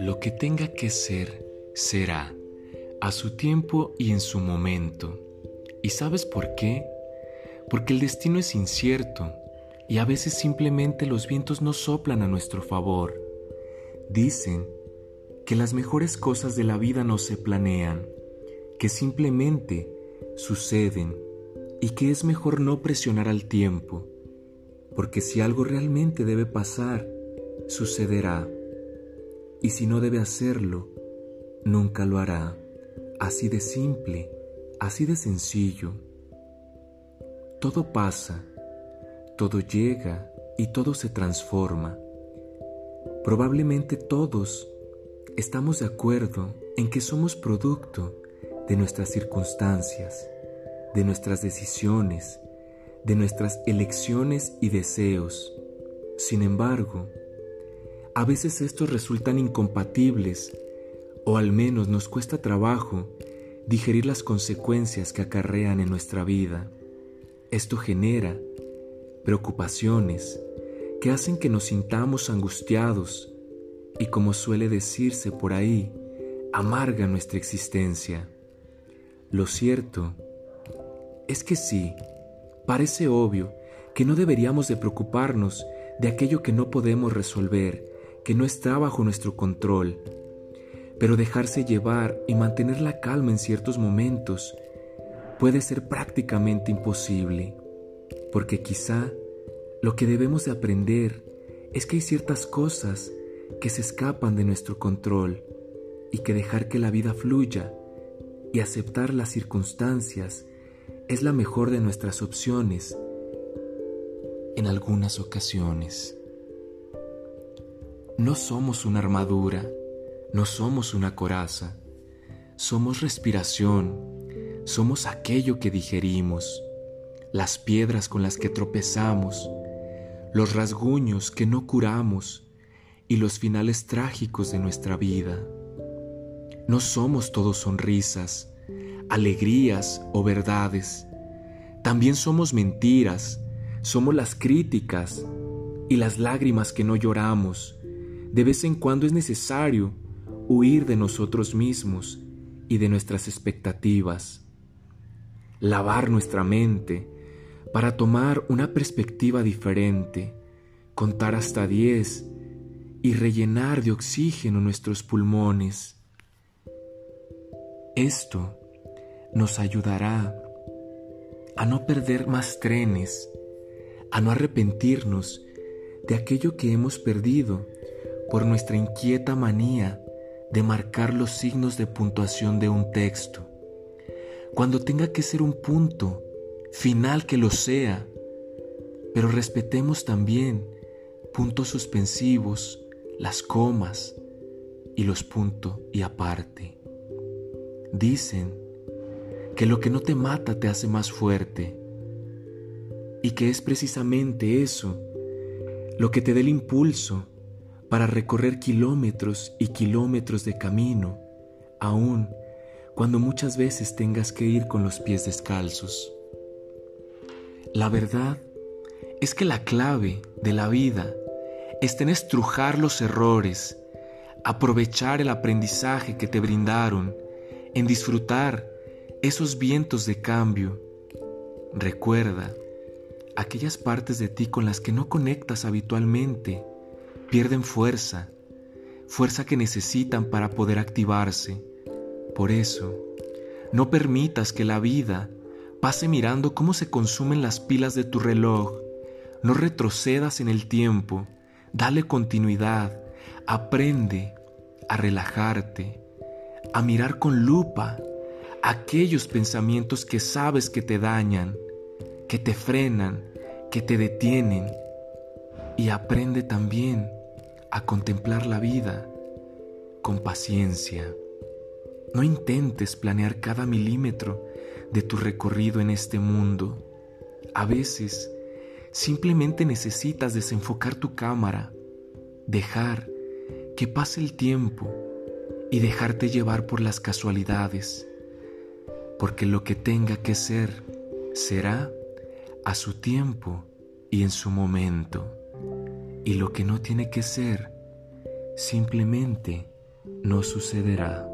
Lo que tenga que ser, será, a su tiempo y en su momento. ¿Y sabes por qué? Porque el destino es incierto y a veces simplemente los vientos no soplan a nuestro favor. Dicen que las mejores cosas de la vida no se planean, que simplemente suceden y que es mejor no presionar al tiempo, porque si algo realmente debe pasar, sucederá, y si no debe hacerlo, nunca lo hará. Así de simple, así de sencillo. Todo pasa, todo llega y todo se transforma. Probablemente todos estamos de acuerdo en que somos producto de nuestras circunstancias, de nuestras decisiones, de nuestras elecciones y deseos. Sin embargo, a veces estos resultan incompatibles o al menos nos cuesta trabajo digerir las consecuencias que acarrean en nuestra vida. Esto genera preocupaciones que hacen que nos sintamos angustiados y como suele decirse por ahí, amarga nuestra existencia. Lo cierto es que sí, parece obvio que no deberíamos de preocuparnos de aquello que no podemos resolver, que no está bajo nuestro control, pero dejarse llevar y mantener la calma en ciertos momentos puede ser prácticamente imposible, porque quizá lo que debemos de aprender es que hay ciertas cosas que se escapan de nuestro control y que dejar que la vida fluya y aceptar las circunstancias es la mejor de nuestras opciones en algunas ocasiones. No somos una armadura, no somos una coraza, somos respiración, somos aquello que digerimos, las piedras con las que tropezamos, los rasguños que no curamos y los finales trágicos de nuestra vida. No somos todos sonrisas, alegrías o verdades. También somos mentiras, somos las críticas y las lágrimas que no lloramos. De vez en cuando es necesario huir de nosotros mismos y de nuestras expectativas. Lavar nuestra mente para tomar una perspectiva diferente, contar hasta diez y rellenar de oxígeno nuestros pulmones. Esto nos ayudará a no perder más trenes, a no arrepentirnos de aquello que hemos perdido por nuestra inquieta manía de marcar los signos de puntuación de un texto. Cuando tenga que ser un punto, final que lo sea, pero respetemos también puntos suspensivos, las comas y los puntos y aparte. Dicen que lo que no te mata te hace más fuerte y que es precisamente eso lo que te dé el impulso para recorrer kilómetros y kilómetros de camino, aun cuando muchas veces tengas que ir con los pies descalzos. La verdad es que la clave de la vida está en estrujar los errores, aprovechar el aprendizaje que te brindaron, en disfrutar esos vientos de cambio. Recuerda, aquellas partes de ti con las que no conectas habitualmente pierden fuerza, fuerza que necesitan para poder activarse. Por eso, no permitas que la vida pase mirando cómo se consumen las pilas de tu reloj. No retrocedas en el tiempo Dale continuidad, aprende a relajarte, a mirar con lupa aquellos pensamientos que sabes que te dañan, que te frenan, que te detienen. Y aprende también a contemplar la vida con paciencia. No intentes planear cada milímetro de tu recorrido en este mundo. A veces Simplemente necesitas desenfocar tu cámara, dejar que pase el tiempo y dejarte llevar por las casualidades, porque lo que tenga que ser será a su tiempo y en su momento, y lo que no tiene que ser, simplemente no sucederá.